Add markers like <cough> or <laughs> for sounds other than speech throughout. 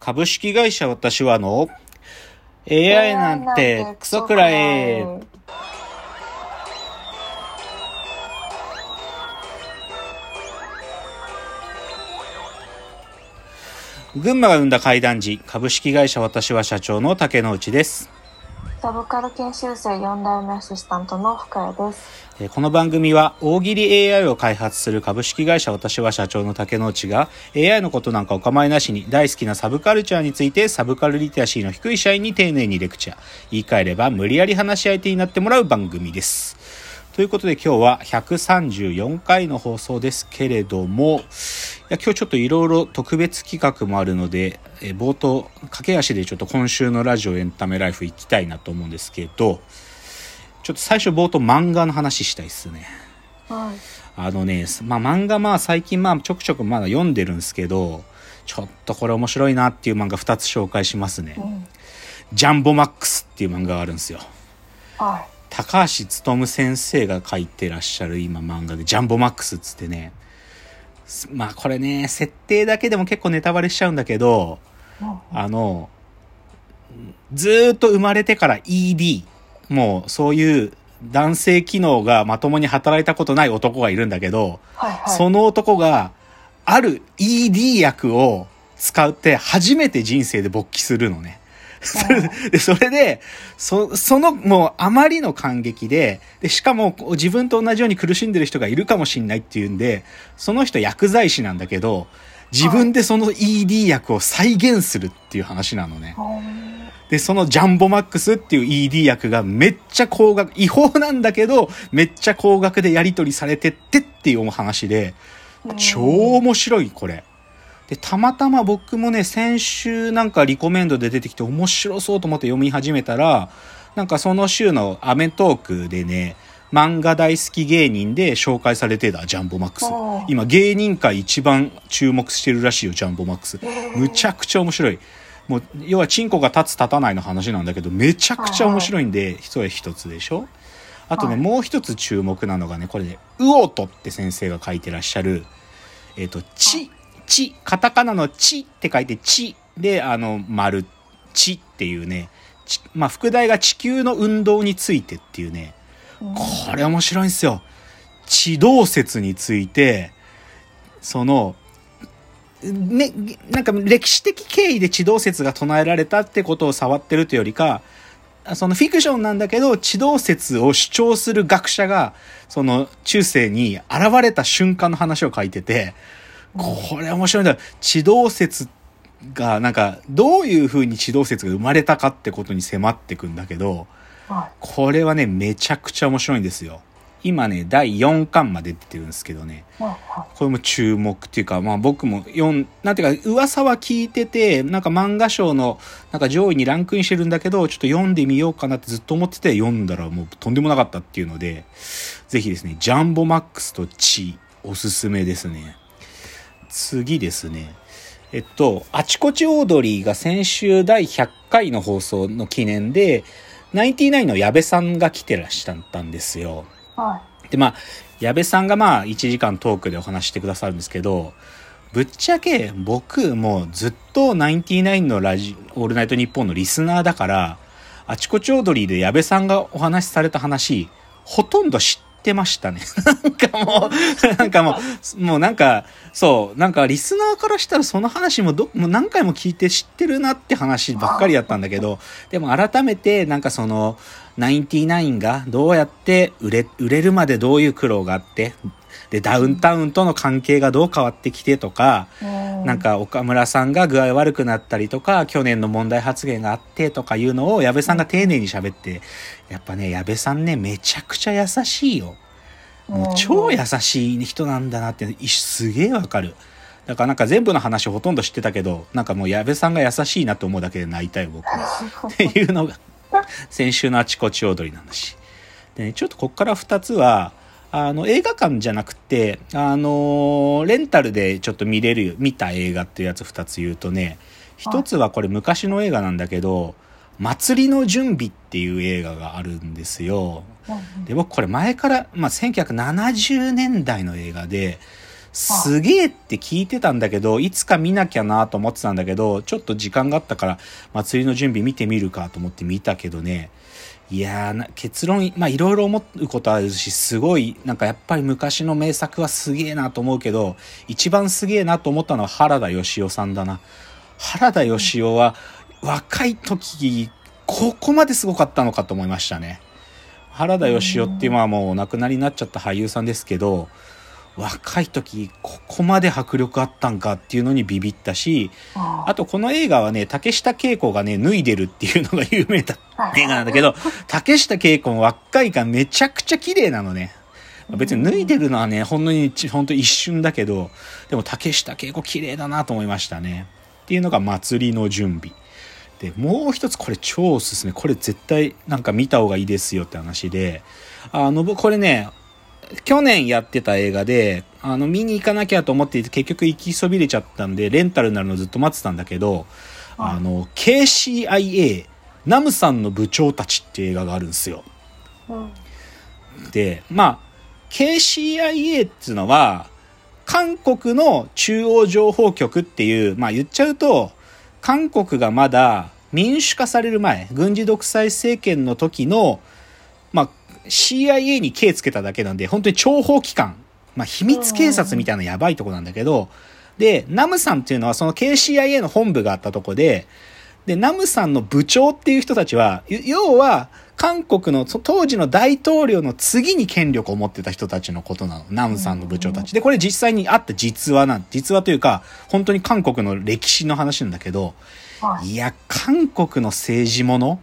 株式会社私はの AI なんてクソくらえ。群馬が生んだ怪談時、株式会社私は社長の竹之内です。サブカル研修生4代目アシスタントの深谷です。この番組は大喜利 AI を開発する株式会社私は社長の竹之内が AI のことなんかお構いなしに大好きなサブカルチャーについてサブカルリテラシーの低い社員に丁寧にレクチャー。言い換えれば無理やり話し相手になってもらう番組です。ということで今日は134回の放送ですけれども、いや今日ちょっといろいろ特別企画もあるので、えー冒頭、駆け足でちょっと今週のラジオエンタメライフ行きたいなと思うんですけど、ちょっと最初冒頭漫画の話したいっすね。はい。あのね、まあ漫画まあ最近まあちょくちょくまだ読んでるんですけど、ちょっとこれ面白いなっていう漫画2つ紹介しますねう。ん。ジャンボマックスっていう漫画があるんですよ。は高橋勉先生が書いてらっしゃる今漫画で、ジャンボマックスっつってね、すまあこれね、設定だけでも結構ネタバレしちゃうんだけど、あの、ずーっと生まれてから ED、もうそういう男性機能がまともに働いたことない男がいるんだけど、はいはい。その男がある ED 薬を使って初めて人生で勃起するのね。<laughs> で、それで、そ、その、もう、あまりの感激で、で、しかも、自分と同じように苦しんでる人がいるかもしんないっていうんで、その人薬剤師なんだけど、自分でその ED 薬を再現するっていう話なのね。うんで、そのジャンボマックスっていう ED 薬がめっちゃ高額、違法なんだけど、めっちゃ高額でやり取りされてってっていうお話で、超面白い、これ。で、たまたま僕もね、先週なんかリコメンドで出てきて面白そうと思って読み始めたら、なんかその週のアメトークでね、漫画大好き芸人で紹介されてた、ジャンボマックス。今芸人界一番注目してるらしいよ、ジャンボマックス。むちゃくちゃ面白い。もう、要はチンコが立つ立たないの話なんだけど、めちゃくちゃ面白いんで、それ一つでしょ？あとね、はいもう一つ注目なのがね、これね、ウオトって先生が書いてらっしゃる、えっ、と、ち、ち、カタカナのちって書いて、ちで、あの、丸、ちっていうね、まあ、副題が地球の運動についてっていうね、これ面白いんですよ。地動説について、その、ね、なんか歴史的経緯で地動説が唱えられたってことを触ってるというよりか、そのフィクションなんだけど、地動説を主張する学者が、その中世に現れた瞬間の話を書いてて、これ面白いんだ。地動説が、なんか、どういう風に地動説が生まれたかってことに迫ってくんだけど、はこれはね、めちゃくちゃ面白いんですよ。今ね、第4巻まで出てるんですけどね。これも注目っていうか、まあ僕も読ん、なんていうか、噂は聞いてて、なんか漫画賞の、なんか上位にランクインしてるんだけど、ちょっと読んでみようかなってずっと思ってて、読んだらもうとんでもなかったっていうので、ぜひですね、ジャンボマックスとチおすすめですね。次ですね。えっと、あちこちオードリーが先週第100回の放送の記念で、ナインティナインの矢部さんが来てらっしゃったんですよ。い。はで、まあ、矢部さんがまあ、1時間トークでお話してくださるんですけど、ぶっちゃけ僕もうずっとナインティナインのラジオールナイトニッポンのリスナーだから、あちこちオードリーで矢部さんがお話しされた話、ほとんど知ってましたね。<laughs> なんかもう、<laughs> なんかもう、もうなんか、そう、なんかリスナーからしたらその話もど、もう何回も聞いて知ってるなって話ばっかりやったんだけど、でも改めてなんかその、ナインティナインがどうやって売れ、売れるまでどういう苦労があって、で、ダウンタウンとの関係がどう変わってきてとか、なん、か岡村さんが具合悪くなったりとか、去年の問題発言があってとかいうのを矢部さんが丁寧に喋って、やっぱね、矢部さんね、めちゃくちゃ優しいよ。もう超優しい人なんだなって、いすげえわかる。だからなんか全部の話ほとんど知ってたけど、なんかもう矢部さんが優しいなと思うだけで泣いたよ、僕は。っていうのが、先週のあちこち踊りの話。でね、ちょっとこっから2つは、あの、映画館じゃなくて、あのレンタルでちょっと見れる、見た映画っていうやつ2つ言うとね、1つはこれ昔の映画なんだけど、祭りの準備っていう映画があるんですよ。うんで、僕これ前から、まあ、1970年代の映画で、すげえって聞いてたんだけど、いつか見なきゃなと思ってたんだけど、ちょっと時間があったから、祭りの準備見てみるかと思って見たけどね、いやー結論、まあいろいろ思うことあるし、すごい、なんかやっぱり昔の名作はすげえなと思うけど、一番すげえなと思ったのは原田義雄さんだな。原田義雄は若い時、ここまですごかったのかと思いましたね。原田義雄っていうのはもうお亡くなりになっちゃった俳優さんですけど、若い時ここまで迫力あったんかっていうのにビビったし、あとこの映画はね、竹下恵子がね、脱いでるっていうのが有名だ映画なんだけど、竹下恵子の若いがめちゃくちゃ綺麗なのね。別に脱いでるのはね、ほんのに、ほんと一瞬だけど、でも竹下恵子綺麗だなと思いましたね。っていうのが祭りの準備。で、もう一つこれ超おすすめ。これ絶対なんか見た方がいいですよって話で、あの、これね、去年やってた映画で、あの、見に行かなきゃと思っていて、結局行きそびれちゃったんで、レンタルになるのずっと待ってたんだけど、あの、KCIA、ナムさんの部長たちっていう映画があるんですよ。で、まあ、KCIA っていうのは、韓国の中央情報局っていう、まあ言っちゃうと、韓国がまだ民主化される前、軍事独裁政権の時の、まあ、CIA に手つけただけなんで、本当に諜報機関、まあ、秘密警察みたいなやばいとこなんだけど、で、ナムさんっていうのはその KCIA の本部があったとこで、で、ナムさんの部長っていう人たちは、要は、韓国の当時の大統領の次に権力を持ってた人たちのことなの。ナムさんの部長たち。で、これ実際にあった実話なん、実話というか、本当に韓国の歴史の話なんだけど、いや、韓国の政治もの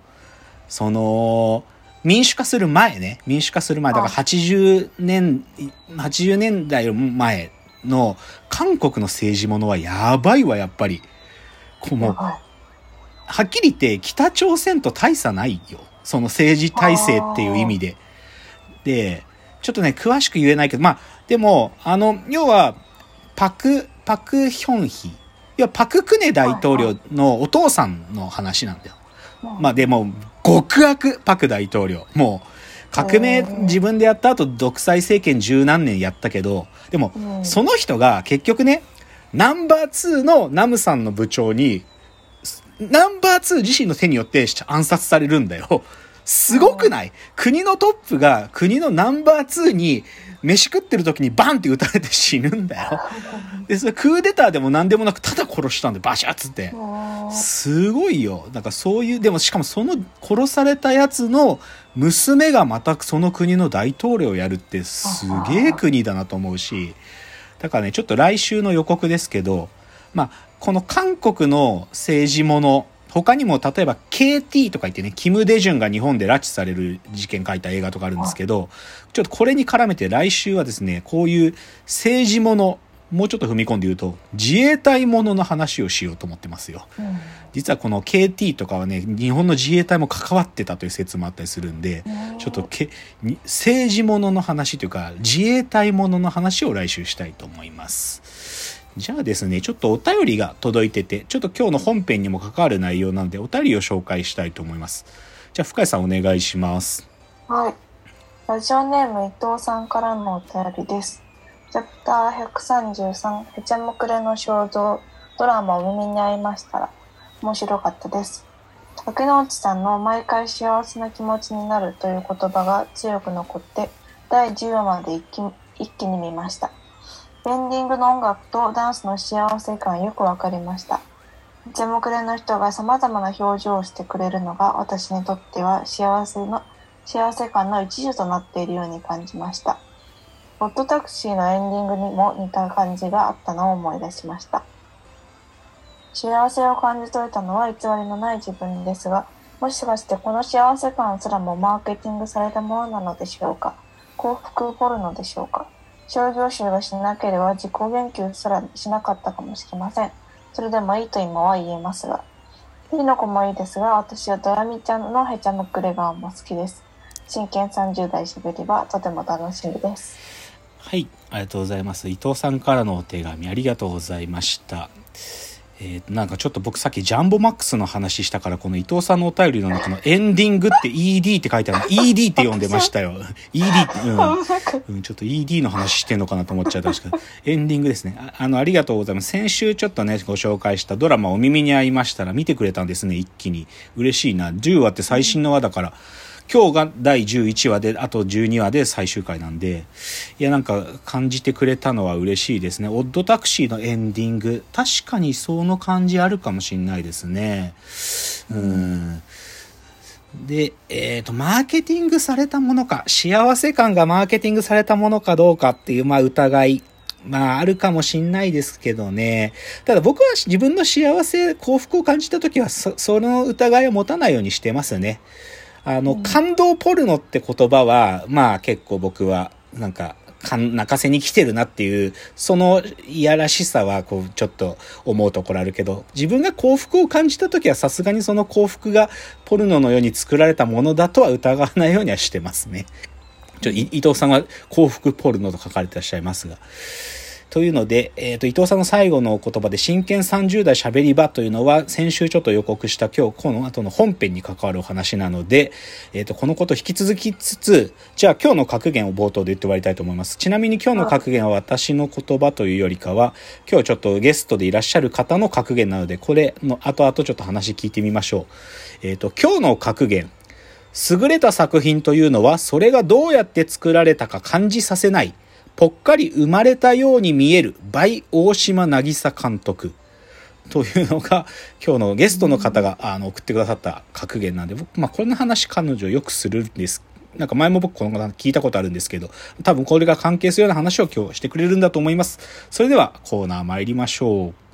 その、民主化する前ね、民主化する前、だから80年、80年代前の韓国の政治ものはやばいわ、やっぱり。こうもう、はっきり言って北朝鮮と大差ないよ。その政治体制っていう意味で。で、ちょっとね、詳しく言えないけど、まあ、でも、あの、要は、パク、パクヒョンヒ。要は、パククネ大統領のお父さんの話なんだよ。まあでも、極悪パク大統領。もう、革命自分でやった後、独裁政権十何年やったけど、でも、その人が結局ね、ナンバー2のナムさんの部長に、ナンバー2自身の手によって暗殺されるんだよ。すごくない？国のトップが国のナンバー2に飯食ってる時にバンって撃たれて死ぬんだよ。<laughs> で、それクーデターでも何でもなくただ殺したんでバシャッつって。すごいよ。なんかそういう、でもしかもその殺されたやつの娘がまたその国の大統領をやるってすげえ国だなと思うし、だからね、ちょっと来週の予告ですけど、まあ、この韓国の政治もの、他にも例えば KT とか言ってね、キム・デジュンが日本で拉致される事件書いた映画とかあるんですけど、ちょっとこれに絡めて来週はですね、こういう政治もの、もうちょっと踏み込んで言うと、自衛隊ものの話をしようと思ってますよ。うん、実はこの KT とかはね、日本の自衛隊も関わってたという説もあったりするんで、ちょっとけ政治ものの話というか、自衛隊ものの話を来週したいと思います。じゃあですね、ちょっとお便りが届いてて、ちょっと今日の本編にも関わる内容なので、お便りを紹介したいと思います。じゃあ、深井さんお願いします。はい。ラジオネーム伊藤さんからのお便りです。チャプター133、へちゃむくれの肖像、ドラマを耳に合いましたら、面白かったです。竹之内さんの毎回幸せな気持ちになるという言葉が強く残って、第10話まで一気一気に見ました。エンディングの音楽とダンスの幸せ感よくわかりました。ジ目での人が様々な表情をしてくれるのが私にとっては幸せの、幸せ感の一助となっているように感じました。ホットタクシーのエンディングにも似た感じがあったのを思い出しました。幸せを感じ取れたのは偽りのない自分ですが、もしかしてこの幸せ感すらもマーケティングされたものなのでしょうか？幸福ポルノでしょうか？症状集がしなければ自己言及すらしなかったかもしれません。それでもいいと今は言えますが。ピの子もいいですが、私はドラミちゃんのへちゃむくれ顔も好きです。真剣30代しべりはとても楽しみです。はい、ありがとうございます。伊藤さんからのお手紙ありがとうございました。えー、なんかちょっと僕さっきジャンボマックスの話したからこの伊藤さんのお便りの中のエンディングって ED って書いてある <laughs> ED って読んでましたよ。ED って、うん、<laughs> う。ん、ちょっと ED の話してんのかなと思っちゃった。んですけどエンディングですね。ああのありがとうございます。先週ちょっとねご紹介したドラマお耳に合いましたら見てくれたんですね一気に。嬉しいな。10話って最新の話だから、今日が第11話で、あと12話で最終回なんで、いや、なんか感じてくれたのは嬉しいですね。オッドタクシーのエンディング、確かにその感じあるかもしんないですね。うん。で、えっ、ー、と、マーケティングされたものか、幸せ感がマーケティングされたものかどうかっていう、まあ、疑い。まあ、あるかもしんないですけどね。ただ僕は自分の幸せ、幸福を感じた時はそ、その疑いを持たないようにしてますね。あの、感動ポルノって言葉は、まあ結構僕は、なんか、泣かせに来てるなっていう、そのいやらしさは、こう、ちょっと思うところあるけど、自分が幸福を感じた時はさすがにその幸福がポルノのように作られたものだとは疑わないようにはしてますね。ちょ、伊藤さんは幸福ポルノと書かれてらっしゃいますが。というので、えっ、ー、と、伊藤さんの最後の言葉で、真剣30代喋り場というのは、先週ちょっと予告した今日、この後の本編に関わるお話なので、えっ、ー、と、このこと引き続きつつ、じゃあ今日の格言を冒頭で言って終わりたいと思います。ちなみに今日の格言は私の言葉というよりかは、今日ちょっとゲストでいらっしゃる方の格言なので、これの後々ちょっと話聞いてみましょう。えっ、ー、と、今日の格言。優れた作品というのは、それがどうやって作られたか感じさせない。ぽっかり生まれたように見える、倍大島渚監督。というのが、<laughs> 今日のゲストの方が、あの、送ってくださった格言なんで、僕、まあ、これの話彼女よくするんです。なんか前も僕この方聞いたことあるんですけど、多分これが関係するような話を今日してくれるんだと思います。それではコーナー参りましょう。